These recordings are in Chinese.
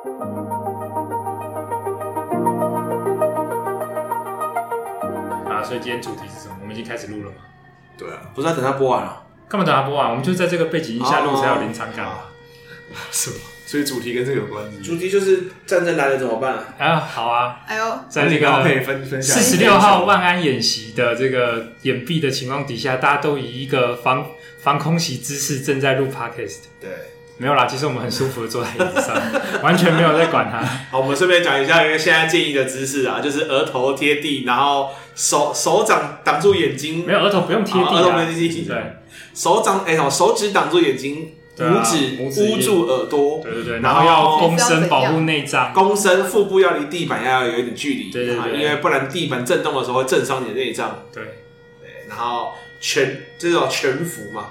啊，所以今天主题是什么？我们已经开始录了吗？对啊，不是要等他播完了？干嘛等他播完？我们就在这个背景音下录才有临场感。是吗？所以主题跟这个有关。主题就是战争来了怎么办？啊，好啊，哎呦，在那个可以分分享。四十六号万安演习的这个掩蔽的情况底下，大家都以一个防防空袭姿势正在录 podcast。对，没有啦，其实我们很舒服的坐在椅子上，完全没有在管它。好，我们顺便讲一下一个现在建议的姿势啊，就是额头贴地，然后手手掌挡住眼睛。没有额头不用贴地，额头不用贴地。对，手掌哎，手指挡住眼睛。拇指捂住耳朵，对对对，然后要躬身保护内脏，躬身腹部要离地板要有一点距离，对对对，因为不然地板震动的时候会震伤你的内脏，对对，然后全这种全伏嘛。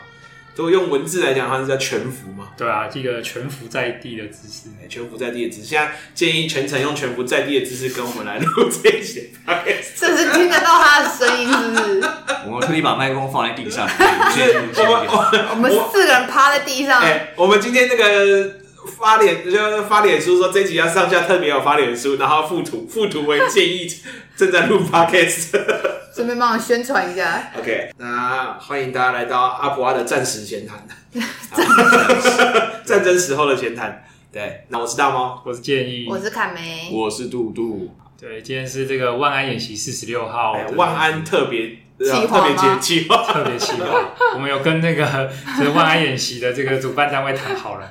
如果用文字来讲，它是叫全伏嘛？对啊，这个全伏在地的姿势，全伏在地的姿势。现在建议全程用全伏在地的姿势跟我们来录这一集。这是听得到他的声音，是不是？我们特意把麦克风放在地上，我们四个人趴在地上。哎，我们今天那个发脸，就发脸书说这一集要上架，特别有发脸书，然后附图，附图为建议正在录 podcast。顺便帮我宣传一下。OK，那欢迎大家来到阿普阿的战时闲谈，战争时候的闲谈。对，那我是大猫，我是建议，我是卡梅，我是杜杜。对，今天是这个万安演习四十六号，万安特别特别节计划，特别计划。我们有跟那个就是万安演习的这个主办单位谈好了。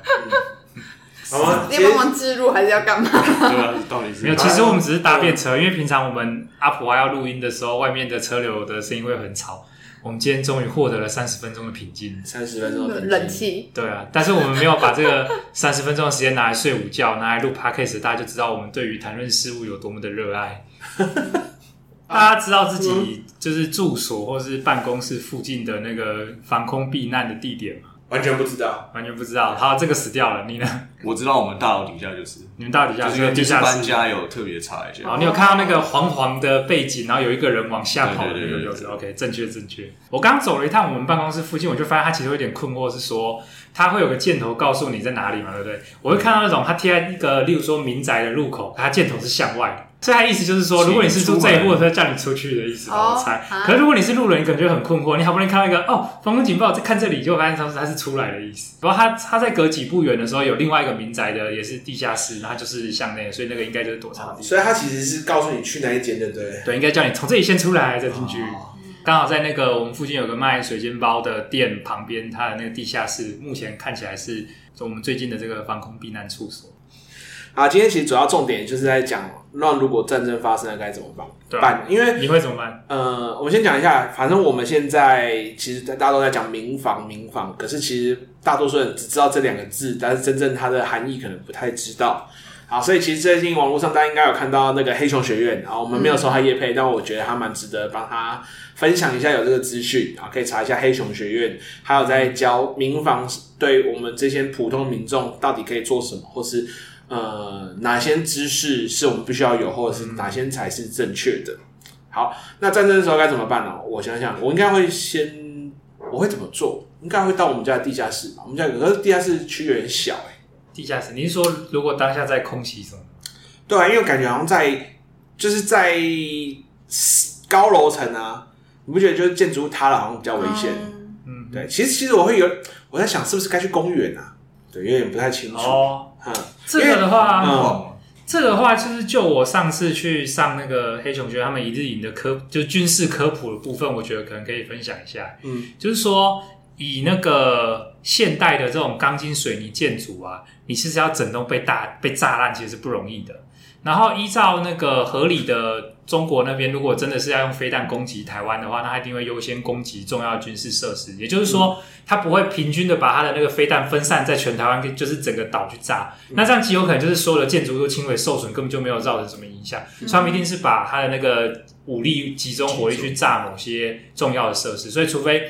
好吗？要帮忙置入还是要干嘛？对啊，到底是没有。其实我们只是搭便车，因为平常我们阿婆还要录音的时候，外面的车流的声音会很吵。我们今天终于获得了三十分钟的平静，三十分钟的冷气。对啊，但是我们没有把这个三十分钟的时间拿来睡午觉，拿来录 podcast，大家就知道我们对于谈论事物有多么的热爱。大家知道自己就是住所或是办公室附近的那个防空避难的地点吗？完全不知道，完全不知道。好，这个死掉了。你呢？我知道，我们大楼底下就是你们大楼底下就是地下搬家有特别查一下。好，你有看到那个黄黄的背景，然后有一个人往下跑的那个，就是 OK，正确正确。我刚走了一趟我们办公室附近，我就发现他其实有点困惑，是说他会有个箭头告诉你在哪里嘛，对不对？我会看到那种他贴在一个，例如说民宅的入口，他箭头是向外的。所以他意思就是说，如果你是住这一户，他叫你出去的意思，我猜。可是如果你是路人，你可能就很困惑。你好不容易看到一个哦，防空警报，在看这里，就发现他是他是出来的意思。然后他他在隔几步远的时候，有另外一个民宅的，也是地下室，然后就是向内，所以那个应该就是躲藏的地方。所以他其实是告诉你去哪一间的，对对，应该叫你从这里先出来再进去。刚好在那个我们附近有个卖水煎包的店旁边，它的那个地下室目前看起来是我们最近的这个防空避难处所。啊，今天其实主要重点就是在讲，那如果战争发生了该怎么办？对办，因为你会怎么办？呃，我先讲一下，反正我们现在其实大家都在讲民防，民防，可是其实大多数人只知道这两个字，但是真正它的含义可能不太知道。好，所以其实最近网络上大家应该有看到那个黑熊学院，然后我们没有收他业配，嗯、但我觉得他蛮值得帮他分享一下有这个资讯啊，可以查一下黑熊学院，还有在教民防，对我们这些普通民众到底可以做什么，或是。呃，哪些知识是我们必须要有，或者是哪些才是正确的？好，那战争的时候该怎么办呢？我想想，我应该会先，我会怎么做？应该会到我们家的地下室吧。我们家可是地下室区有点小，欸，地下室，你是说如果当下在空袭中？对啊，因为感觉好像在，就是在高楼层啊，你不觉得就是建筑物塌了好像比较危险？嗯，对。其实其实我会有，我在想是不是该去公园啊？对，有点不太清楚。哦嗯、这个的话，嗯、这个的话就是就我上次去上那个黑熊学他们一日营的科，就军事科普的部分，我觉得可能可以分享一下。嗯，就是说以那个现代的这种钢筋水泥建筑啊，你其实要整栋被大被炸烂，其实是不容易的。然后依照那个合理的中国那边，如果真的是要用飞弹攻击台湾的话，那他一定会优先攻击重要军事设施。也就是说，他不会平均的把他的那个飞弹分散在全台湾，就是整个岛去炸。那这样极有可能就是所有的建筑都轻微受损，根本就没有造成什么影响。所以他们一定是把他的那个武力集中火力去炸某些重要的设施。所以除非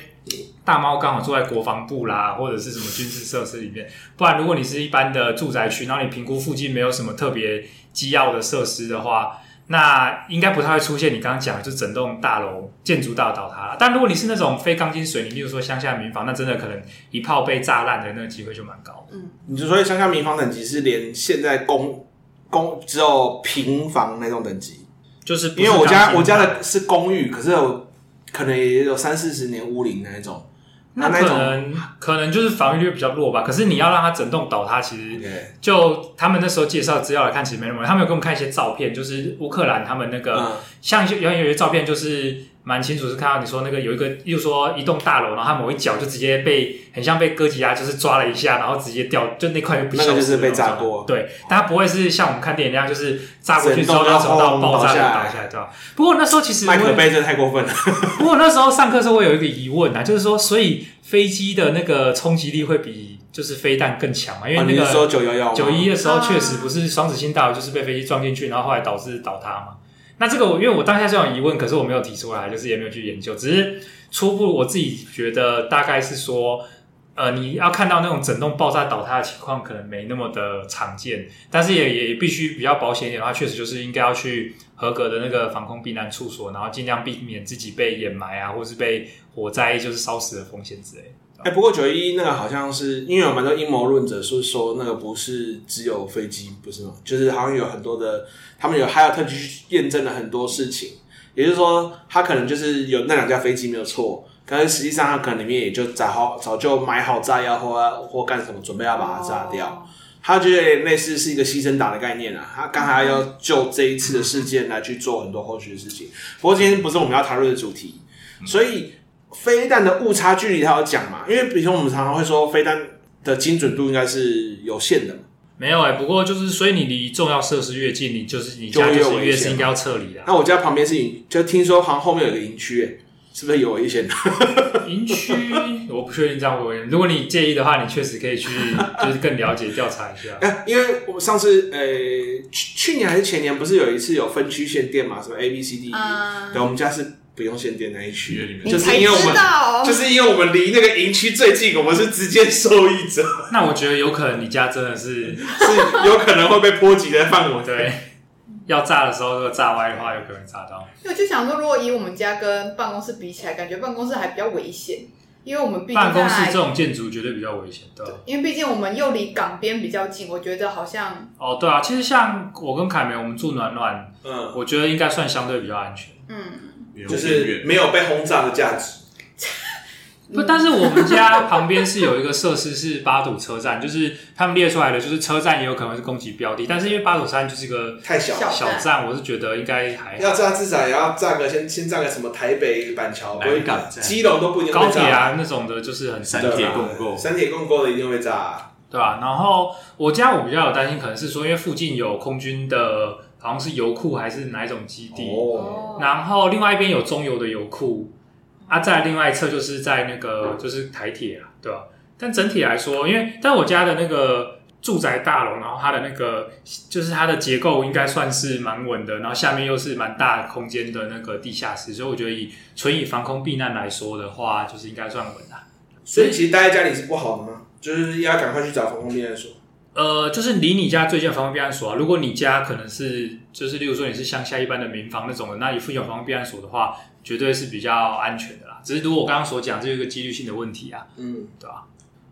大猫刚好住在国防部啦，或者是什么军事设施里面，不然如果你是一般的住宅区，然后你评估附近没有什么特别。机要的设施的话，那应该不太会出现你刚刚讲的，就整栋大楼建筑大倒塌。但如果你是那种非钢筋水泥，例如说乡下民房，那真的可能一炮被炸烂的那个机会就蛮高。嗯，你就说乡下民房等级是连现在公公只有平房那种等级，就是因为我家我家的是公寓，可是有可能也有三四十年屋龄那一种。那可能可能就是防御力比较弱吧，可是你要让它整栋倒塌，其实就他们那时候介绍资料来看，其实没那么。他们有给我们看一些照片，就是乌克兰他们那个、嗯、像有有有些照片，就是蛮清楚，是看到你说那个有一个，又说一栋大楼，然后它某一角就直接被很像被哥吉拉就是抓了一下，然后直接掉，就那块就不。那个就是被炸过，对，但它不会是像我们看电影那样，就是炸过去之后然后到爆炸就倒下来，对吧？不过那时候其实麦可贝真的太过分了。不过那时候上课时候我有一个疑问啊，就是说，所以。飞机的那个冲击力会比就是飞弹更强嘛？因为那个九幺幺九一的时候确实不是双子星大楼，就是被飞机撞进去，然后后来导致倒塌嘛。那这个我因为我当下是有疑问，可是我没有提出来，就是也没有去研究，只是初步我自己觉得大概是说，呃，你要看到那种整栋爆炸倒塌的情况，可能没那么的常见，但是也也必须比较保险一点的话，确实就是应该要去合格的那个防空避难处所，然后尽量避免自己被掩埋啊，或是被。火灾就是烧死的风险之类。哎、欸，不过九一一那个好像是因为有蛮多阴谋论者说说那个不是只有飞机，不是吗？就是好像有很多的，他们有还有特地去验证了很多事情。也就是说，他可能就是有那两架飞机没有错，可是实际上他可能里面也就早好早就买好炸药或或干什么，准备要把它炸掉。哦、他觉得类似是一个牺牲打的概念啊。他刚才要就这一次的事件来去做很多后续的事情。不过今天不是我们要谈论的主题，所以。飞弹的误差距离，他有讲嘛？因为比如说我们常常会说，飞弹的精准度应该是有限的嘛。没有哎、欸，不过就是，所以你离重要设施越近，你就是你家就是越是应该要撤离的。那我家旁边是营，就听说好像后面有个营区，哎，是不是有危险的？营区我不确定这样会不会。如果你介意的话，你确实可以去，就是更了解调查一下。哎，因为我们上次，呃，去去年还是前年，不是有一次有分区限电嘛？什么 A B C D？嗯，对，我们家是。不用限电那一区里面，就是因为我们，就是因为我们离那个营区最近，我们是直接受益者。那我觉得有可能你家真的是 是有可能会被波及的范围。对，要炸的时候，如果炸歪的话，有可能炸到。因为我就想说，如果以我们家跟办公室比起来，感觉办公室还比较危险，因为我们毕竟办公室这种建筑绝对比较危险的。因为毕竟我们又离港边比较近，我觉得好像哦，对啊，其实像我跟凯梅，我们住暖暖，嗯，我觉得应该算相对比较安全，嗯。就是没有被轰炸的价值。不，但是我们家旁边是有一个设施是八堵车站，就是他们列出来的，就是车站也有可能是攻击标的。但是因为八堵山就是一个太小小站，我是觉得应该还要炸，至少也要炸个先先炸个什么台北板桥、北港、基隆都不一定。高铁啊那种的，就是很三铁共构，三铁共构的一定会炸，对吧？然后我家我比较有担心，可能是说因为附近有空军的。好像是油库还是哪一种基地？Oh. 然后另外一边有中油的油库，啊，在另外一侧就是在那个就是台铁啊，对吧？但整体来说，因为但我家的那个住宅大楼，然后它的那个就是它的结构应该算是蛮稳的，然后下面又是蛮大空间的那个地下室，所以我觉得以纯以防空避难来说的话，就是应该算稳的。所以其实待在家里是不好的吗？就是要赶快去找防空避难所。呃，就是离你家最近的防空避难所啊。如果你家可能是，就是例如说你是乡下一般的民房那种的，那你附近有防空避难所的话，绝对是比较安全的啦。只是如果我刚刚所讲，这是一个几率性的问题啊，嗯，对吧？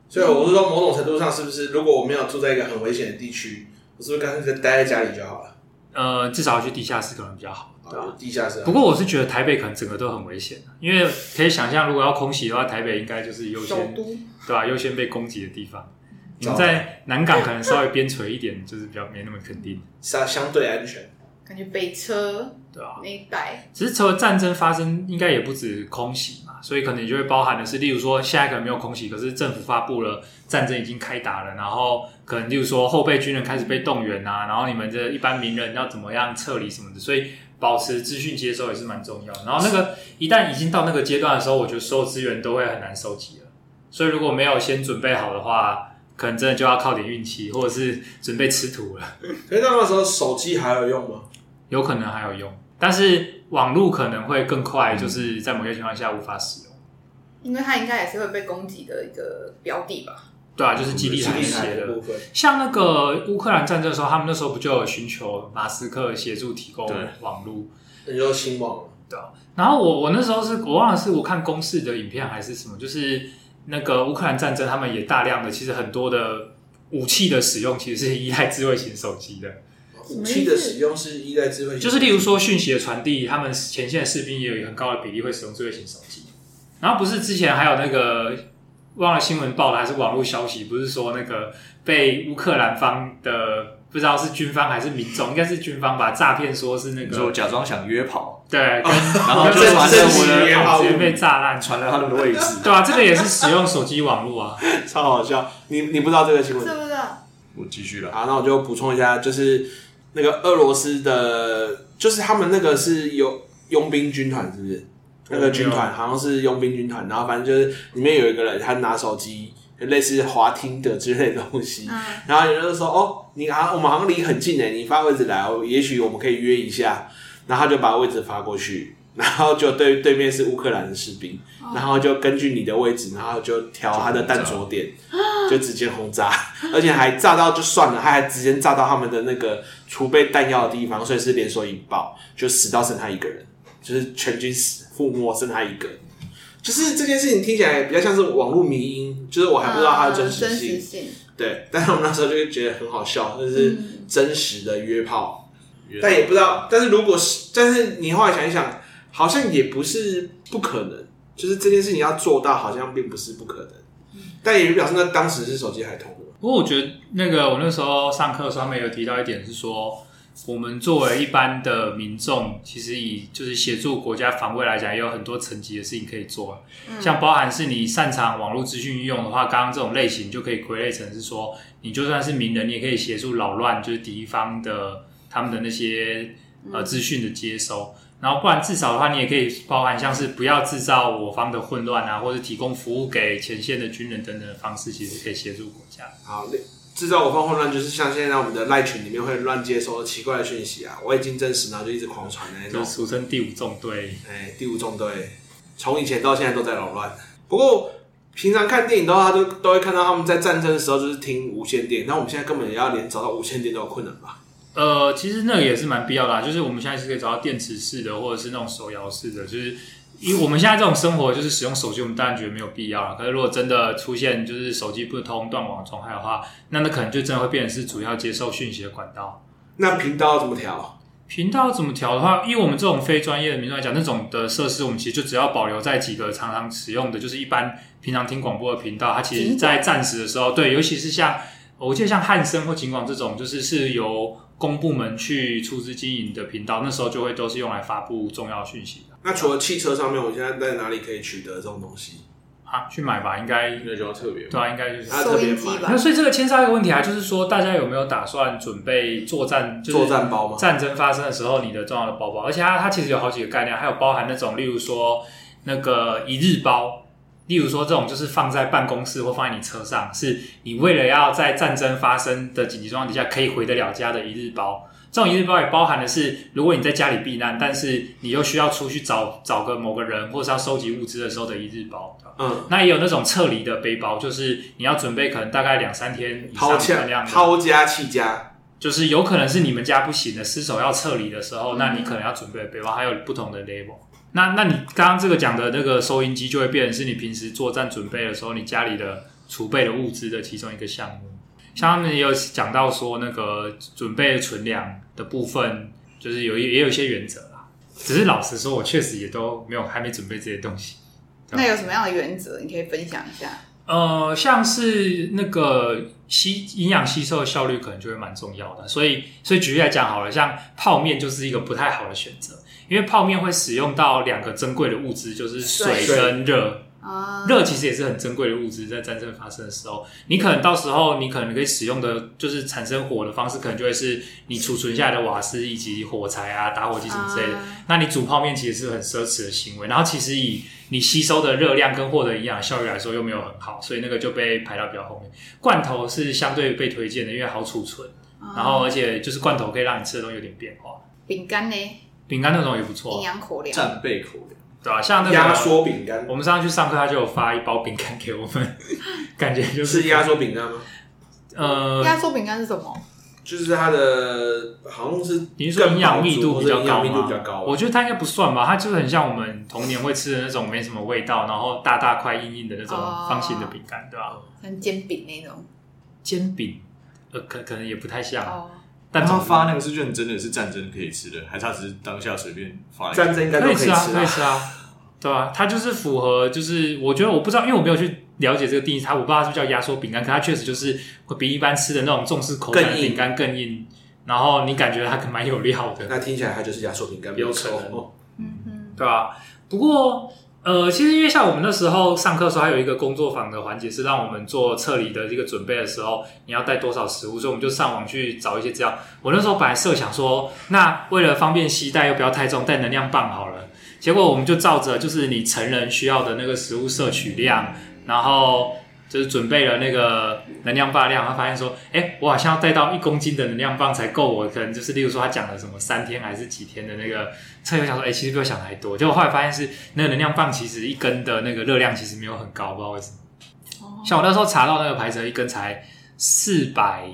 所以我是说，某种程度上，是不是如果我没有住在一个很危险的地区，我是不是干脆就待在家里就好了？呃，至少要去地下室可能比较好，对吧？啊，地下室。不过我是觉得台北可能整个都很危险，因为可以想象，如果要空袭的话，台北应该就是优先，对吧？优先被攻击的地方。你在南港可能稍微边陲一点，就是比较没那么肯定，相相对安全。感觉北车对啊，那一带，只是除了战争发生，应该也不止空袭嘛，所以可能你就会包含的是，例如说现在可能没有空袭，可是政府发布了战争已经开打了，然后可能例如说后备军人开始被动员啊，然后你们这一般民人要怎么样撤离什么的，所以保持资讯接收也是蛮重要的。然后那个一旦已经到那个阶段的时候，我觉得所有资源都会很难收集了，所以如果没有先准备好的话。可能真的就要靠点运气，或者是准备吃土了。可是那个时候手机还有用吗？有可能还有用，但是网络可能会更快，就是在某些情况下无法使用。因为它应该也是会被攻击的一个标的吧？对啊，就是基地台那些的部分。像那个乌克兰战争的时候，他们那时候不就有寻求马斯克协助提供网络？那就新网对啊。然后我我那时候是我忘了是我看公视的影片还是什么，就是那个乌克兰战争，他们也大量的其实很多的武器的使用其实是依赖智慧型手机的。武器的使用是依赖智慧型，就是例如说讯息的传递，他们前线的士兵也有很高的比例会使用智慧型手机。然后不是之前还有那个。忘了新闻报的还是网络消息，不是说那个被乌克兰方的不知道是军方还是民众，应该是军方吧诈骗说是那个，就假装想约跑，对，然后就传着我的跑直接被炸烂，传了他们的位置，对啊，这个也是使用手机网络啊，超好笑。你你不知道这个新闻？是不是？我继续了。好，那我就补充一下，就是那个俄罗斯的，就是他们那个是有佣兵军团，是不是？那个军团好像是佣兵军团，然后反正就是里面有一个人，他拿手机，类似滑听的之类的东西，嗯、然后有人就说：“哦，你啊，我们好像离很近诶，你发位置来，也许我们可以约一下。”然后他就把位置发过去，然后就对对面是乌克兰的士兵，哦、然后就根据你的位置，然后就调他的弹着点，就直接轰炸，而且还炸到就算了，他还直接炸到他们的那个储备弹药的地方，所以是连锁引爆，就死到剩他一个人，就是全军死。覆没剩他一个，就是这件事情听起来比较像是网络迷因，就是我还不知道它的真实性。真实性。对，但是我们那时候就会觉得很好笑，就是真实的约炮，嗯、但也不知道。但是如果是，但是你后来想一想，好像也不是不可能，就是这件事情要做到，好像并不是不可能。嗯、但也表示那当时是手机还通的。不过我觉得那个我那时候上课上面有提到一点是说。我们作为一般的民众，其实以就是协助国家防卫来讲，也有很多层级的事情可以做。嗯、像包含是你擅长网络资讯运用的话，刚刚这种类型就可以归类成是说，你就算是名人，你也可以协助扰乱，就是敌方的他们的那些呃资讯的接收。然后不然至少的话，你也可以包含像是不要制造我方的混乱啊，或者提供服务给前线的军人等等的方式，其实可以协助国家。好嘞。制造我方混乱，就是像现在我们的赖群里面会乱接收奇怪的讯息啊，我已经证实，然后就一直狂传的那种，俗称第五纵队。哎，第五纵队，从以前到现在都在扰乱。不过平常看电影的话，都都会看到他们在战争的时候就是听无线电，那我们现在根本也要连找到无线电都有困难吧？呃，其实那个也是蛮必要的啊，就是我们现在是可以找到电池式的，或者是那种手摇式的，就是。因为我们现在这种生活就是使用手机，我们当然觉得没有必要了。可是如果真的出现就是手机不通、断网状态的话，那那可能就真的会变成是主要接受讯息的管道。那频道怎么调？频道怎么调的话，因为我们这种非专业的民众来讲，那种的设施我们其实就只要保留在几个常常使用的，就是一般平常听广播的频道。它其实，在暂时的时候，对，尤其是像我记得像汉声或景广这种，就是是由公部门去出资经营的频道，那时候就会都是用来发布重要讯息的。那除了汽车上面，我现在在哪里可以取得这种东西啊？去买吧，应该应该就要特别，对啊，应该就是收音机吧。那所以这个牵涉一个问题啊，就是说大家有没有打算准备作战？就是作战包吗？战争发生的时候，你的重要的包包，而且它它其实有好几个概念，还有包含那种，例如说那个一日包，例如说这种就是放在办公室或放在你车上，是你为了要在战争发生的紧急状况底下可以回得了家的一日包。这种一日包也包含的是，如果你在家里避难，但是你又需要出去找找个某个人，或是要收集物资的时候的一日包。嗯，那也有那种撤离的背包，就是你要准备可能大概两三天以上的量的，抛家弃家，就是有可能是你们家不行的，失手要撤离的时候，那你可能要准备的背包，还有不同的 level。那那你刚刚这个讲的那个收音机，就会变成是你平时作战准备的时候，你家里的储备的物资的其中一个项目。像他们也有讲到说，那个准备存粮的部分，就是有也有一些原则啦。只是老实说，我确实也都没有还没准备这些东西。那有什么样的原则？你可以分享一下。呃，像是那个吸营养吸收的效率，可能就会蛮重要的。所以，所以举例来讲好了，像泡面就是一个不太好的选择，因为泡面会使用到两个珍贵的物质，就是水跟热。热其实也是很珍贵的物质，在战争发生的时候，你可能到时候你可能可以使用的，就是产生火的方式，可能就会是你储存下来的瓦斯以及火柴啊、打火机什么之类的。那你煮泡面其实是很奢侈的行为，然后其实以你吸收的热量跟获得营养效率来说，又没有很好，所以那个就被排到比较后面。罐头是相对被推荐的，因为好储存，然后而且就是罐头可以让你吃的东西有点变化。饼干呢？饼干那种也不错，营养口粮，战备口粮。对吧？像那个压缩饼干，我们上次去上课，他就有发一包饼干给我们，感觉就是是压缩饼干吗？呃，压缩饼干是什么？就是它的好像是你是说营养密度比较高密度比较高，我觉得它应该不算吧，它就是很像我们童年会吃的那种没什么味道，然后大大块硬硬的那种方形的饼干，对吧？像煎饼那种。煎饼，呃，可可能也不太像。哦、但他发那个是认真的是战争可以吃的，还是他只是当下随便发？战争应该都可以吃啊，可以吃啊，对吧？它就是符合，就是我觉得我不知道，因为我没有去了解这个定义，它我不知道它是不是叫压缩饼干，可它确实就是会比一般吃的那种重视口感的饼干更硬，然后你感觉它可蛮有料的。那听起来它就是压缩饼干，没有可能，嗯嗯，对吧？不过。呃，其实因为像我们那时候上课的时候，还有一个工作坊的环节，是让我们做测礼的这个准备的时候，你要带多少食物，所以我们就上网去找一些资料。我那时候本来设想说，那为了方便携带又不要太重，带能量棒好了。结果我们就照着就是你成人需要的那个食物摄取量，然后。就是准备了那个能量棒量，他发现说，哎、欸，我好像要带到一公斤的能量棒才够。我可能就是，例如说他讲了什么三天还是几天的那个测，我想说，哎、欸，其实比我想的还多。结果后来发现是那个能量棒其实一根的那个热量其实没有很高，不知道为什么。像我那时候查到那个牌子，一根才四百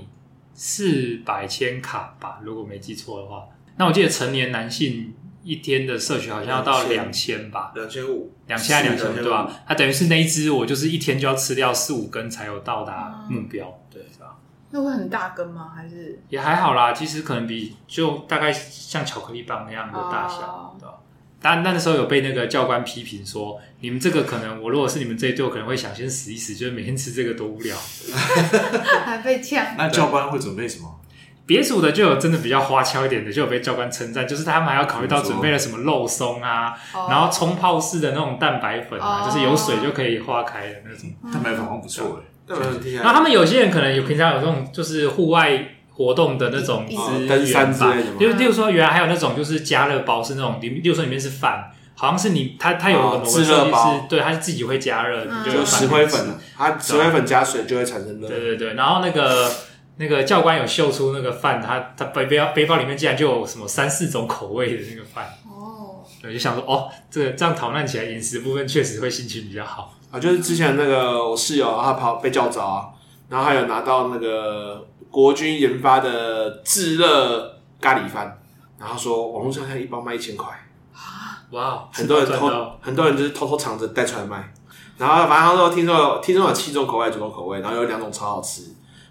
四百千卡吧，如果没记错的话。那我记得成年男性。一天的摄取好像要到两千吧，两千五，两千还两千对吧？它等于是那一只，我就是一天就要吃掉四五根才有到达目标，嗯、对，是吧？那会很大根吗？还是也还好啦，其实可能比就大概像巧克力棒那样的大小，哦、对吧？但那时候有被那个教官批评说，你们这个可能，我如果是你们这一队，我可能会想先死一死，就是每天吃这个多无聊，还被呛。那教官会准备什么？别组的就有真的比较花俏一点的，就有被教官称赞，就是他们还要考虑到准备了什么肉松啊，然后冲泡式的那种蛋白粉啊，就是有水就可以化开的那种。蛋白粉，好像不错哎。然后他们有些人可能有平常有这种就是户外活动的那种资源吧，就例如说原来还有那种就是加热包是那种，例如说里面是饭，好像是你它它有个某个设计是，对，它是自己会加热，就石灰粉，它石灰粉加水就会产生热。对对对，然后那个。那个教官有秀出那个饭，他他背背包背包里面竟然就有什么三四种口味的那个饭。哦，对，就想说哦，这个这样讨论起来饮食部分确实会心情比较好。啊。就是之前那个我室友他跑被叫着啊，然后还有拿到那个国军研发的炙热咖喱饭，然后说网络上现在一包卖一千块。啊，哇，很多人偷很多人就是偷偷藏着带出来卖，然后反正他说听说有听说有七种口味，九种口味，然后有两种超好吃。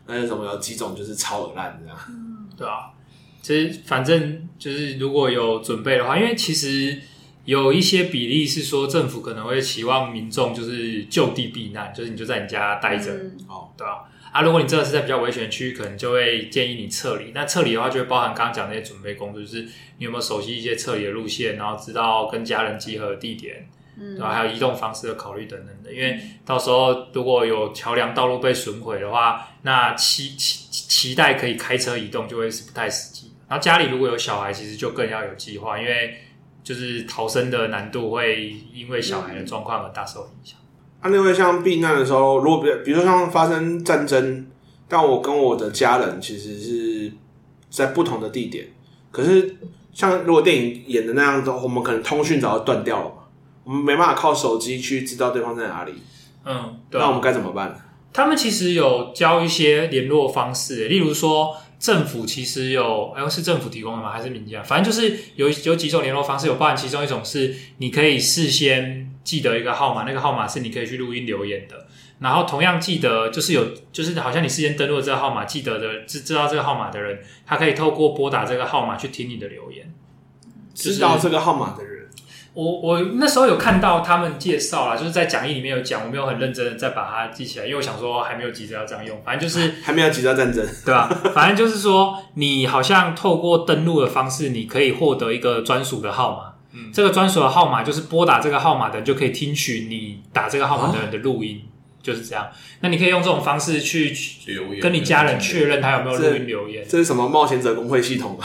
那有什么有几种就是超恶烂这样，嗯，对啊，其实反正就是如果有准备的话，因为其实有一些比例是说政府可能会期望民众就是就地避难，就是你就在你家待着，嗯、哦，对啊？啊，如果你真的是在比较危险的区域，可能就会建议你撤离。那撤离的话，就会包含刚刚讲那些准备工作，就是你有没有熟悉一些撤离的路线，然后知道跟家人集合的地点。嗯，对吧？还有移动方式的考虑等等的，因为到时候如果有桥梁道路被损毁的话，那期期期待可以开车移动就会是不太实际。然后家里如果有小孩，其实就更要有计划，因为就是逃生的难度会因为小孩的状况而大受影响。啊，另外像避难的时候，如果比比如说像发生战争，但我跟我的家人其实是在不同的地点，可是像如果电影演的那样子，我们可能通讯早就断掉了嘛。我们没办法靠手机去知道对方在哪里，嗯，对啊，那我们该怎么办？他们其实有教一些联络方式，例如说政府其实有，哎，是政府提供的吗？还是民间？反正就是有有几种联络方式，有包含其中一种是你可以事先记得一个号码，那个号码是你可以去录音留言的，然后同样记得就是有就是好像你事先登录这个号码，记得的知知道这个号码的人，他可以透过拨打这个号码去听你的留言，知道这个号码的人。我我那时候有看到他们介绍啦，就是在讲义里面有讲，我没有很认真的再把它记起来，因为我想说还没有急着要这样用，反正就是 还没有急着战争，对吧？反正就是说，你好像透过登录的方式，你可以获得一个专属的号码，嗯，这个专属的号码就是拨打这个号码的人就可以听取你打这个号码的人的录音，哦、就是这样。那你可以用这种方式去跟你家人确认他有没有录音留言。这，这是什么冒险者工会系统吗？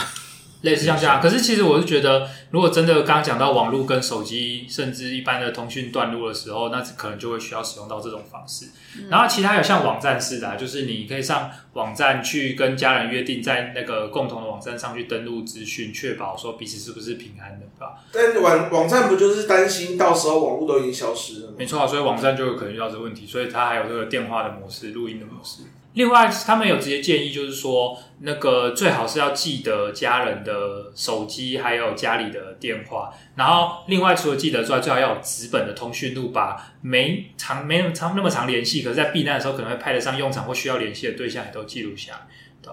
类似像这样，可是其实我是觉得，如果真的刚刚讲到网络跟手机，甚至一般的通讯断路的时候，那可能就会需要使用到这种方式。嗯、然后其他有像网站式的、啊，就是你可以上网站去跟家人约定，在那个共同的网站上去登录资讯，确保说彼此是不是平安的，对吧？但网网站不就是担心到时候网络都已经消失了吗？没错啊，所以网站就有可能遇到这个问题，所以它还有这个电话的模式、录音的模式。另外，他们有直接建议，就是说，那个最好是要记得家人的手机，还有家里的电话。然后，另外除了记得之外，最好要有纸本的通讯录，把没长没那么长那么长联系，可是在避难的时候可能会派得上用场或需要联系的对象也都记录下来？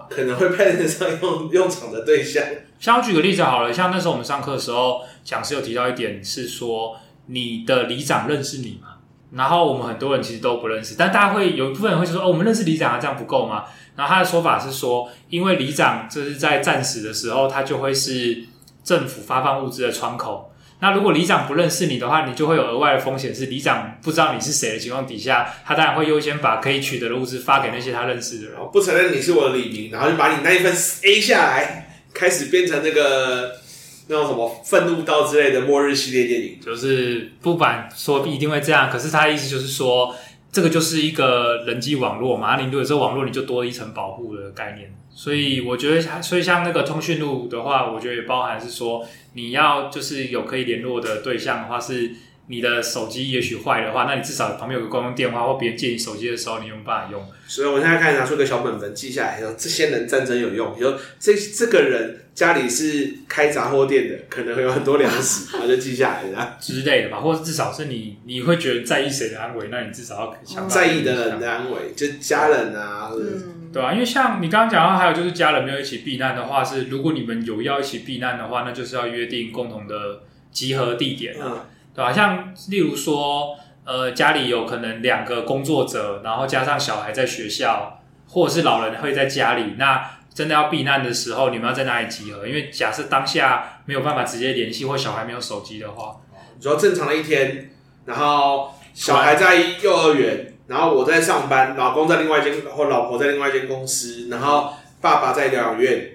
可能会派得上用用场的对象。像我举个例子好了，像那时候我们上课的时候，讲师有提到一点是说，你的里长认识你吗？然后我们很多人其实都不认识，但大家会有一部分人会说：“哦，我们认识里长啊，这样不够吗？”然后他的说法是说，因为里长就是在战时的时候，他就会是政府发放物资的窗口。那如果里长不认识你的话，你就会有额外的风险，是里长不知道你是谁的情况底下，他当然会优先把可以取得的物资发给那些他认识的人。不承认你是我的李明，然后就把你那一份 A 下来，开始变成那个。那种什么愤怒到之类的末日系列电影，就是不管说一定会这样，可是他的意思就是说，这个就是一个人机网络嘛，你如果这网络，你就多了一层保护的概念。所以我觉得，所以像那个通讯录的话，我觉得也包含是说，你要就是有可以联络的对象的话是。你的手机也许坏的话，那你至少旁边有个公用电话，或别人借你手机的时候，你有办法用。所以我现在开始拿出个小本本记下来，说这些人战争有用。比如说这这个人家里是开杂货店的，可能会有很多粮食，然后就记下来这样之类的吧。或者至少是你你会觉得在意谁的安危，那你至少要想在意的人的安危，就家人啊，嗯、对吧、啊？因为像你刚刚讲到，还有就是家人没有一起避难的话，是如果你们有要一起避难的话，那就是要约定共同的集合地点。嗯。对吧？像例如说，呃，家里有可能两个工作者，然后加上小孩在学校，或者是老人会在家里。那真的要避难的时候，你们要在哪里集合？因为假设当下没有办法直接联系，或小孩没有手机的话，你说正常的一天，然后小孩在幼儿园，然后我在上班，老公在另外一间，或老婆在另外一间公司，然后爸爸在疗养院。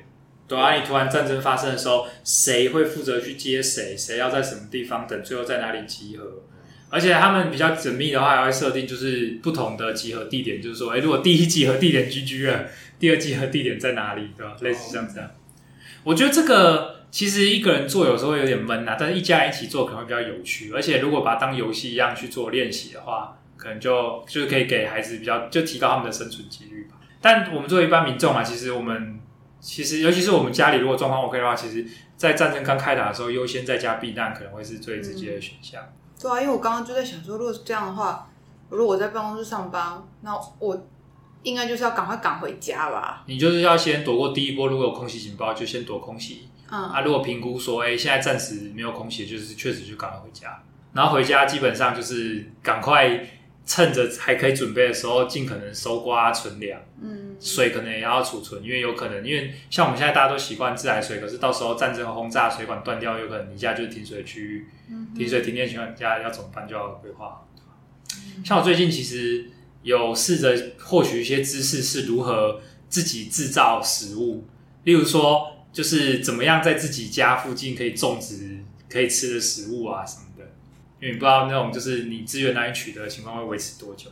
对啊，你突然战争发生的时候，谁会负责去接谁？谁要在什么地方等？最后在哪里集合？而且他们比较缜密的话，还会设定就是不同的集合地点，就是说，哎，如果第一集合地点 GG 了，第二集合地点在哪里？对吧？类似像这样。我觉得这个其实一个人做有时候会有点闷呐，但是一家人一起做可能会比较有趣。而且如果把它当游戏一样去做练习的话，可能就就是可以给孩子比较就提高他们的生存几率吧。但我们作为一般民众啊，其实我们。其实，尤其是我们家里如果状况 OK 的话，其实，在战争刚开打的时候，优先在家避难可能会是最直接的选项。嗯。对啊，因为我刚刚就在想说，如果是这样的话，如果我在办公室上班，那我应该就是要赶快赶回家吧。你就是要先躲过第一波，如果有空袭警报，就先躲空袭。嗯啊，如果评估说，哎，现在暂时没有空袭，就是确实就赶快回家。然后回家基本上就是赶快。趁着还可以准备的时候，尽可能收刮存粮。嗯，水可能也要储存，因为有可能，因为像我们现在大家都习惯自来水，可是到时候战争轰炸，水管断掉，有可能你家就是停水区域，嗯、停水停电情况下要怎么办，就要规划。嗯、像我最近其实有试着获取一些知识，是如何自己制造食物，例如说，就是怎么样在自己家附近可以种植可以吃的食物啊什么。因为你不知道那种就是你资源难以取得的情况会维持多久。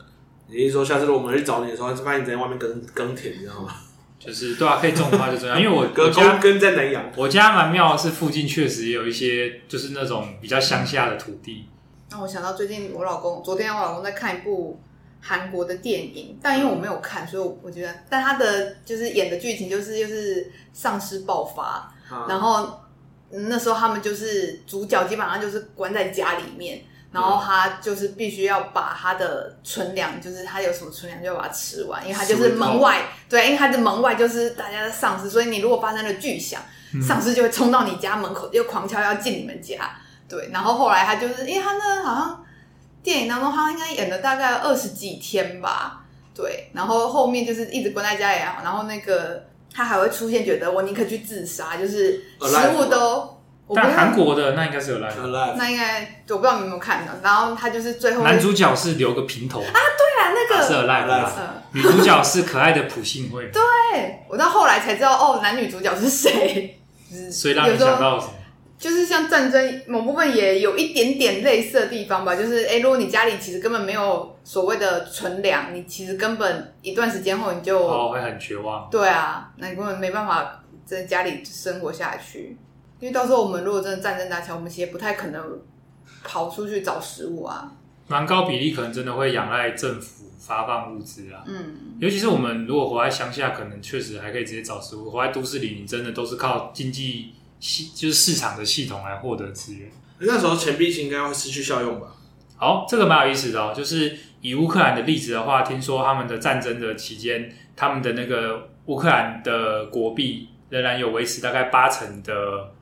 你是说下次如果我们去找你的时候，就发现你在外面耕耕田，你知道吗？就是对啊，可以种的话就这样。因为我我家跟在南洋，我家蛮妙的是附近确实也有一些就是那种比较乡下的土地。那我想到最近我老公，昨天我老公在看一部韩国的电影，但因为我没有看，所以我觉得，但他的就是演的剧情就是就是丧尸爆发，啊、然后。那时候他们就是主角，基本上就是关在家里面，然后他就是必须要把他的存粮，就是他有什么存粮就要把它吃完，因为他就是门外，对，因为他的门外就是大家的丧尸，所以你如果发生了巨响，丧尸就会冲到你家门口，就狂敲要进你们家，对，然后后来他就是，因为他那好像电影当中他应该演了大概二十几天吧，对，然后后面就是一直关在家也好，然后那个。他还会出现，觉得我宁可去自杀，就是食物都。但韩国的那应该是有 Alive，那应该我不知道你有没有看到。然后他就是最后男主角是留个平头啊，对啊，那个是 Alive，女主角是可爱的朴信惠。对，我到后来才知道哦，男女主角是谁。就是所以让你想到什么？就是像战争某部分也有一点点类似的地方吧，就是哎、欸，如果你家里其实根本没有所谓的存粮，你其实根本一段时间后你就哦会很绝望。对啊，那你根本没办法在家里生活下去，因为到时候我们如果真的战争打起来，我们其实不太可能跑出去找食物啊。蛮高比例可能真的会仰赖政府发放物资啊。嗯，尤其是我们如果活在乡下，可能确实还可以直接找食物；活在都市里，你真的都是靠经济。系就是市场的系统来获得资源，那时候钱币应该会失去效用吧？好，这个蛮有意思的哦。就是以乌克兰的例子的话，听说他们的战争的期间，他们的那个乌克兰的国币仍然有维持大概八成的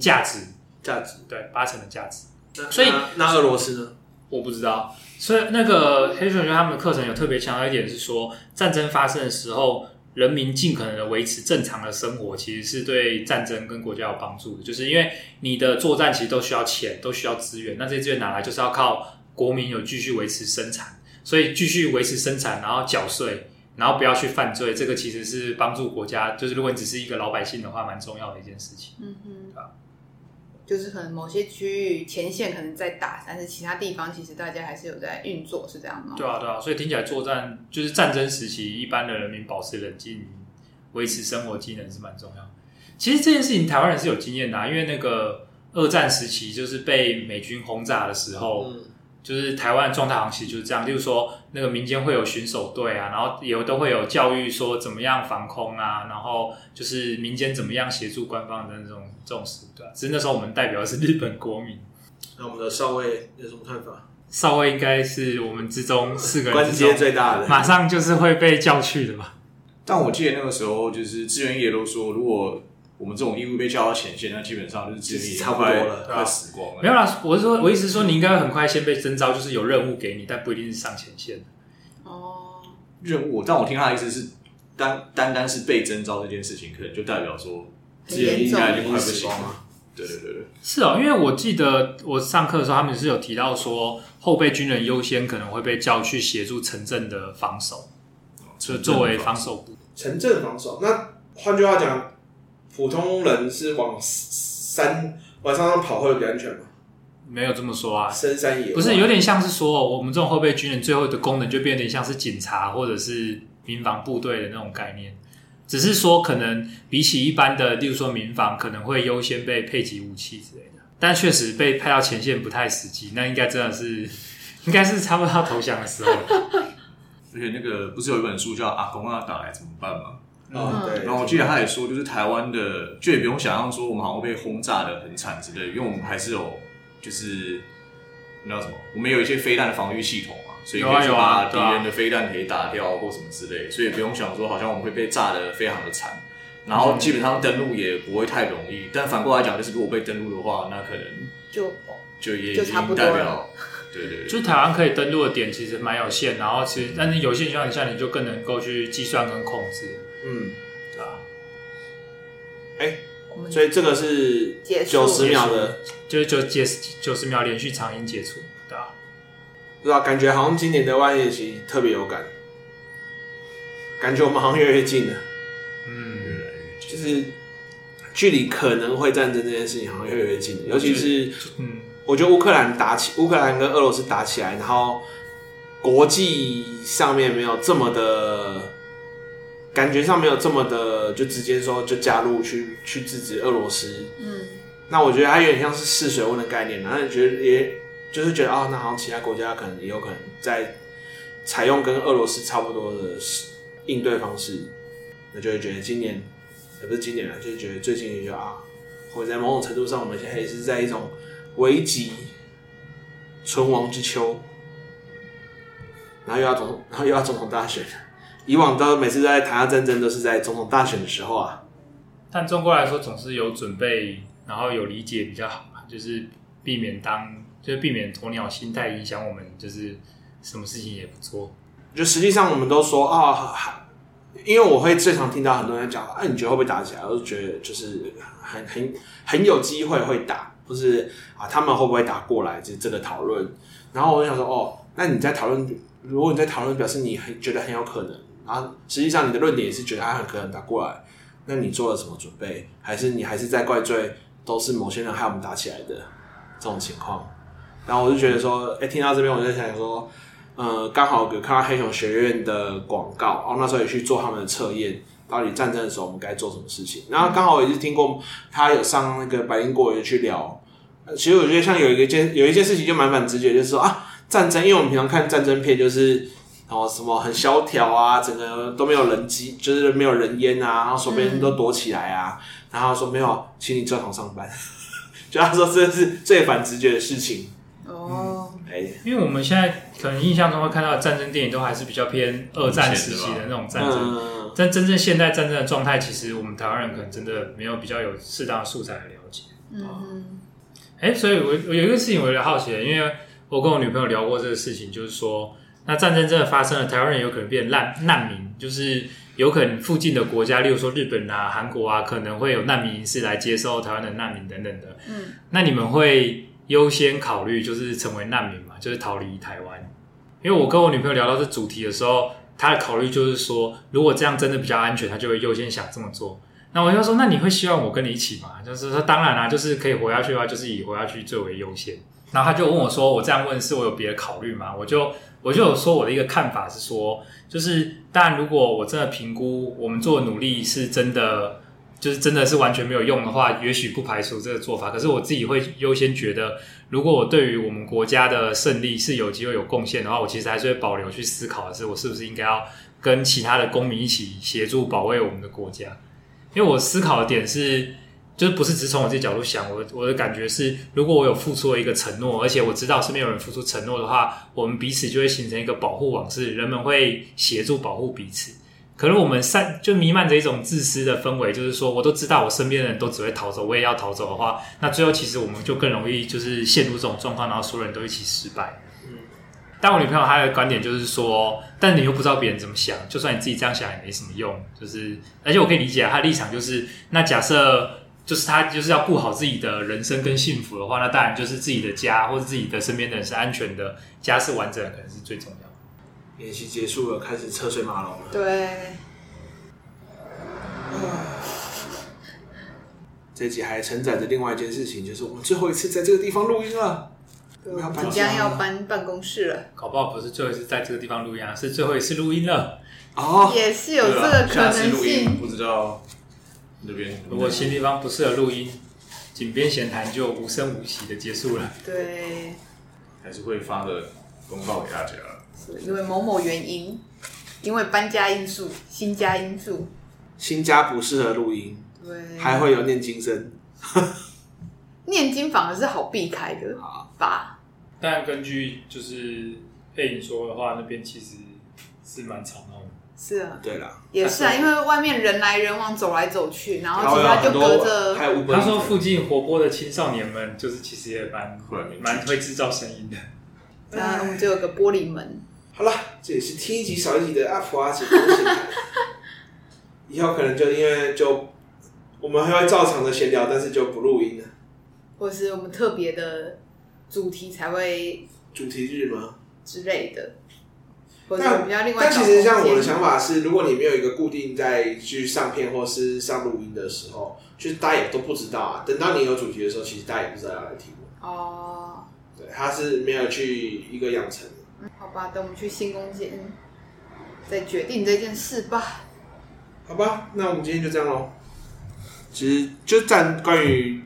价值，价值对八成的价值。所以那俄罗斯呢？我不知道。所以那个黑熊学他们的课程有特别强调一点是说，战争发生的时候。人民尽可能的维持正常的生活，其实是对战争跟国家有帮助的。就是因为你的作战其实都需要钱，都需要资源，那这些资源哪来就是要靠国民有继续维持生产，所以继续维持生产，然后缴税，然后不要去犯罪，这个其实是帮助国家。就是如果你只是一个老百姓的话，蛮重要的一件事情。嗯嗯，啊。就是可能某些区域前线可能在打，但是其他地方其实大家还是有在运作，是这样吗？对啊，对啊，所以听起来作战就是战争时期，一般的人民保持冷静，维持生活机能是蛮重要。其实这件事情台湾人是有经验的啊，因为那个二战时期就是被美军轰炸的时候。嗯就是台湾的状态好像其实就是这样，例如说那个民间会有巡守队啊，然后也都会有教育说怎么样防空啊，然后就是民间怎么样协助官方的那种这种手段。只是那时候我们代表的是日本国民。那我们的少尉有什么看法？少尉应该是我们之中四个人之中最大的，马上就是会被叫去的吧？但我记得那个时候就是志愿役都说，如果我们这种义务被叫到前线，那基本上就是志愿役差不多了，快死光了。没有啦，我是说，我意思是说，你应该很快先被征召，就是有任务给你，但不一定是上前线。哦，任务，但我听他的意思是，单单单是被征召这件事情，可能就代表说志愿役应该已经快不行了。对对对对，是哦，因为我记得我上课的时候，他们是有提到说，后备军人优先可能会被叫去协助城镇的防守，就作为防守部。城镇防守，那换句话讲。普通人是往山往山上跑会比较安全吗？没有这么说啊，深山野不是有点像是说，我们这种后备军人最后的功能就变得像是警察或者是民防部队的那种概念，只是说可能比起一般的，例如说民防可能会优先被配给武器之类的，但确实被派到前线不太实际，那应该真的是 应该是差不多要投降的时候。而且那个不是有一本书叫《阿公阿打来怎么办》吗？嗯，对。然后我记得他也说，就是台湾的，就也不用想象说我们好像被轰炸的很惨之类，因为我们还是有，就是你知道什么，我们有一些飞弹的防御系统嘛，所以可以把敌人的飞弹可以打掉或什么之类，所以也不用想说好像我们会被炸的非常的惨。然后基本上登陆也不会太容易，但反过来讲，就是如果被登陆的话，那可能就就也已经代表，对对对，就台湾可以登陆的点其实蛮有限，然后其实但是有限情况下，你就更能够去计算跟控制。嗯，对啊，哎、欸，所以这个是九十秒的，就是九九九十秒连续长音解除，对啊，对啊，感觉好像今年的万演习特别有感，感觉我们好像越来越近了，嗯，越来越近，就是距离可能会战争这件事情好像越来越近了，尤其是，嗯，我觉得乌克兰打起，乌克兰跟俄罗斯打起来，然后国际上面没有这么的。感觉上没有这么的，就直接说就加入去去制止俄罗斯。嗯，那我觉得它有点像是试水温的概念，然后觉得也就是觉得啊、哦，那好像其他国家可能也有可能在采用跟俄罗斯差不多的应对方式，那就会觉得今年也不是今年了，就是觉得最近也就啊，或者在某种程度上，我们现在也是在一种危急存亡之秋，然后又要总，然后又要总统大选。以往都每次在谈下战争，都是在总统大选的时候啊。但中国来说，总是有准备，然后有理解比较好嘛，就是避免当，就是避免鸵鸟心态影响我们，就是什么事情也不做。就实际上，我们都说啊，因为我会最常听到很多人讲，哎、啊，你觉得会不会打起来？我就觉得就是很很很有机会会打，或是啊，他们会不会打过来？就是这个讨论。然后我就想说，哦，那你在讨论，如果你在讨论，表示你很觉得很有可能。然后实际上你的论点也是觉得他很可能打过来，那你做了什么准备？还是你还是在怪罪都是某些人害我们打起来的这种情况？然后我就觉得说，哎、听到这边我就想说，呃，刚好有看到黑熊学院的广告，然后那时候也去做他们的测验，到底战争的时候我们该做什么事情？然后刚好我也是听过他有上那个百灵果也去聊，其实我觉得像有一个件有一件事情就蛮反直觉，就是说啊，战争，因为我们平常看战争片就是。然后什么很萧条啊，整个都没有人机，就是没有人烟啊，然后所有人都躲起来啊，嗯、然后说没有，请你正常上班。就他说这是最反直觉的事情。哦，哎、嗯，因为我们现在可能印象中会看到的战争电影都还是比较偏二战时期的那种战争，嗯、但真正现代战争的状态，其实我们台湾人可能真的没有比较有适当的素材来了解。嗯，哎，所以我我有一个事情我有点好奇，因为我跟我女朋友聊过这个事情，就是说。那战争真的发生了，台湾人有可能变难难民，就是有可能附近的国家，例如说日本啊、韩国啊，可能会有难民营是来接收台湾的难民等等的。嗯，那你们会优先考虑就是成为难民嘛？就是逃离台湾？因为我跟我女朋友聊到这主题的时候，她的考虑就是说，如果这样真的比较安全，她就会优先想这么做。那我就说，那你会希望我跟你一起吗？就是说，当然啦、啊，就是可以活下去的话，就是以活下去最为优先。然后他就问我说：“我这样问是我有别的考虑吗？”我就我就有说我的一个看法是说，就是当然如果我真的评估我们做的努力是真的，就是真的是完全没有用的话，也许不排除这个做法。可是我自己会优先觉得，如果我对于我们国家的胜利是有机会有贡献的话，我其实还是会保留去思考的是，我是不是应该要跟其他的公民一起协助保卫我们的国家？因为我思考的点是。就是不是只从我自己角度想，我我的感觉是，如果我有付出了一个承诺，而且我知道身边有人付出承诺的话，我们彼此就会形成一个保护网，是人们会协助保护彼此。可能我们散就弥漫着一种自私的氛围，就是说，我都知道我身边的人都只会逃走，我也要逃走的话，那最后其实我们就更容易就是陷入这种状况，然后所有人都一起失败。嗯，但我女朋友她的观点就是说，但你又不知道别人怎么想，就算你自己这样想也没什么用。就是，而且我可以理解她的立场，就是那假设。就是他就是要顾好自己的人生跟幸福的话，那当然就是自己的家或者自己的身边的人是安全的，家是完整的，可能是最重要的。演习结束了，开始车水马龙了。对。这集还承载着另外一件事情，就是我们最后一次在这个地方录音了。对，即将要搬办公室了。搞不好不是最后一次在这个地方录音啊，是最后一次录音了。哦，也是有这个可能性。不知道。如果新地方不适合录音，井边闲谈就无声无息的结束了。对，还是会发个公告给大家。是因为某某原因，因为搬家因素、新家因素，新家不适合录音。对，还会有念经声。念经反而是好避开的，好吧？但根据就是佩影说的话，那边其实是蛮吵的。是啊，对啦，也是啊，因为外面人来人往，走来走去，然后其他就隔着。他说附近活泼的青少年们，就是其实也蛮蛮会制造声音的。那我们就有个玻璃门。好了，这也是听一集少一集的阿普阿姐。以后可能就因为就我们还会照常的闲聊，但是就不录音了。或是我们特别的主题才会主题日吗之类的。但但其实像我的想法是，如果你没有一个固定在去上片或是上录音的时候，其实大家也都不知道啊。等到你有主题的时候，其实大家也不知道要来听哦。对，他是没有去一个养成的。嗯，好吧，等我们去新空间再决定这件事吧。好吧，那我们今天就这样喽。其实就战关于。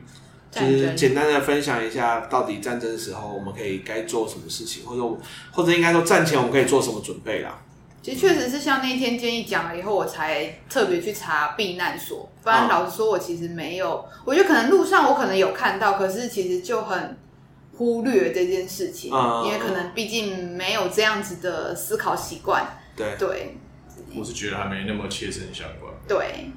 就是简单的分享一下，到底战争的时候我们可以该做什么事情，或者或者应该说战前我们可以做什么准备啦。其实确实是像那天建议讲了以后，我才特别去查避难所。不然老实说，我其实没有。我觉得可能路上我可能有看到，可是其实就很忽略这件事情，嗯、因为可能毕竟没有这样子的思考习惯。对对，我是觉得还没那么切身相关。对。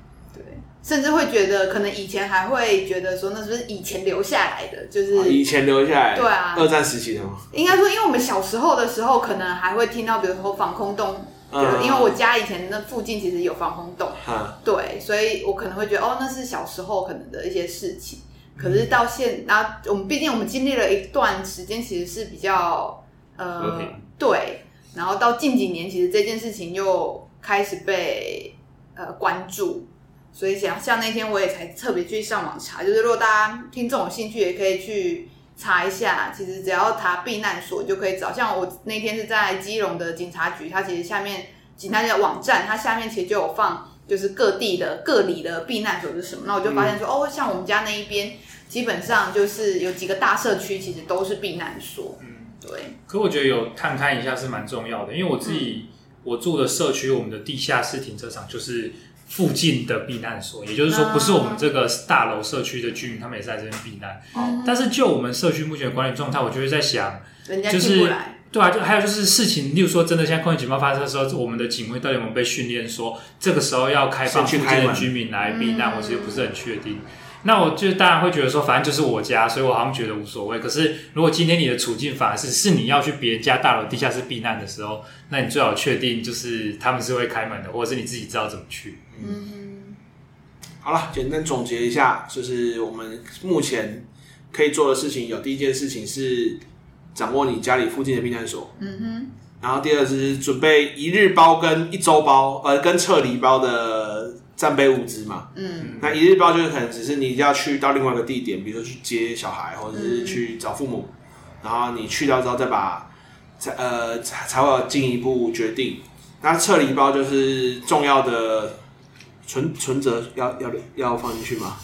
甚至会觉得，可能以前还会觉得说，那是不是以前留下来的？就是、啊、以前留下来，对啊，二战时期的吗？应该说，因为我们小时候的时候，可能还会听到，比如说防空洞，嗯、因为我家以前那附近其实有防空洞，嗯、对，所以我可能会觉得，哦，那是小时候可能的一些事情。可是到现，然后我们毕竟我们经历了一段时间，其实是比较呃，平对，然后到近几年，其实这件事情又开始被呃关注。所以像像那天我也才特别去上网查，就是如果大家听众有兴趣，也可以去查一下。其实只要查避难所就可以找。像我那天是在基隆的警察局，它其实下面警察局的网站，它下面其实就有放，就是各地的各里的避难所是什么。那我就发现说，嗯、哦，像我们家那一边，基本上就是有几个大社区，其实都是避难所。嗯，对。可我觉得有探勘一下是蛮重要的，因为我自己、嗯、我住的社区，我们的地下室停车场就是。附近的避难所，也就是说，不是我们这个大楼社区的居民，他们也在这边避难。嗯、但是就我们社区目前的管理状态，我就会在想，就是对啊，就还有就是事情，例如说，真的现在空警警报发生的时候，我们的警卫到底有没有被训练说，这个时候要开放附近的居民来避难，我其实不是很确定。那我就当然会觉得说，反正就是我家，所以我好像觉得无所谓。可是如果今天你的处境反而是是你要去别人家大楼地下室避难的时候，那你最好确定就是他们是会开门的，或者是你自己知道怎么去。嗯哼。好了，简单总结一下，就是我们目前可以做的事情有第一件事情是掌握你家里附近的避难所。嗯哼。然后第二是准备一日包跟一周包，呃，跟撤离包的。战备物资嘛，嗯，那一日包就是可能只是你要去到另外一个地点，比如说去接小孩，或者是去找父母，嗯、然后你去到之后再把才呃才才会有进一步决定。那撤离包就是重要的存存折要要要放进去吗？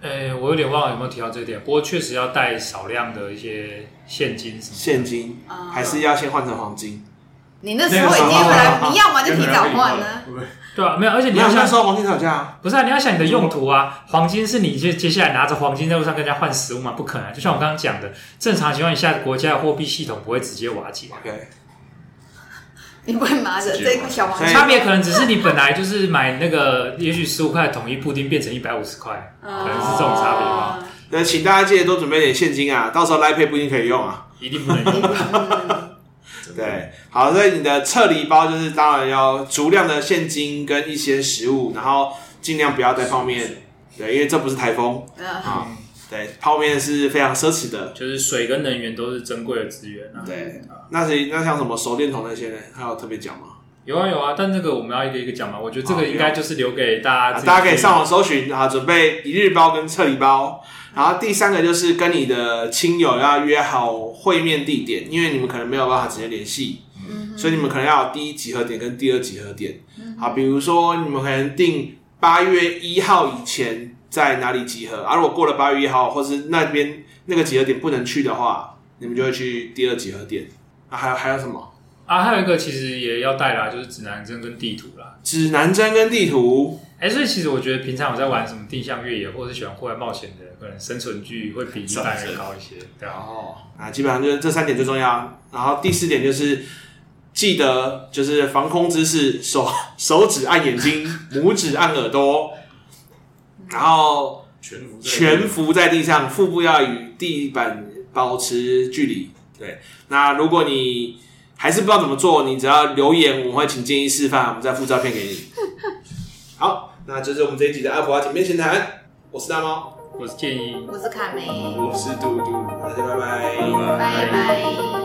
呃、欸，我有点忘了有没有提到这一点，不过确实要带少量的一些现金什么，现金还是要先换成黄金。你那时候已经回来，你要么就提早换呢？对啊，没有，而且你要想说黄金吵架，不是啊？你要想你的用途啊，黄金是你接接下来拿着黄金在路上跟人家换食物嘛？不可能。就像我刚刚讲的，正常情况下，国家的货币系统不会直接瓦解。OK，你不会拿着这个小黄金？差别可能只是你本来就是买那个，也许十五块统一布丁变成一百五十块，可能是这种差别吧。那请大家记得多准备点现金啊，到时候 Line Pay 不一定可以用啊，一定不能用。对，好，所以你的撤离包就是当然要足量的现金跟一些食物，然后尽量不要带泡面，对，因为这不是台风啊。对，泡面是非常奢侈的，就是水跟能源都是珍贵的资源啊。对，那是那像什么手电筒那些呢？还有特别讲吗？有啊有啊，但这个我们要一个一个讲嘛。我觉得这个应该就是留给大家，大家可以上网搜寻啊，准备一日包跟撤离包。然后第三个就是跟你的亲友要约好会面地点，因为你们可能没有办法直接联系，嗯、所以你们可能要有第一集合点跟第二集合点。好，比如说你们可能定八月一号以前在哪里集合，而、啊、如果过了八月一号，或是那边那个集合点不能去的话，你们就会去第二集合点。啊，还有还有什么？啊，还有一个其实也要带啦，就是指南针跟地图啦。指南针跟地图。哎，所以其实我觉得平常我在玩什么定向越野，或者是喜欢户外冒险的人，可能生存距会比一般人高一些。对啊，哦，啊，基本上就是这三点最重要。然后第四点就是记得就是防空姿势，手手指按眼睛，拇指按耳朵，然后全伏全伏在地上，腹部要与地板保持距离。对，那如果你还是不知道怎么做，你只要留言，我们会请建议示范，我们再附照片给你。好，那这是我们这一集的阿婆阿姐面前谈。我是大猫，我是建议，我是卡梅，我是嘟嘟，大家拜拜，拜拜。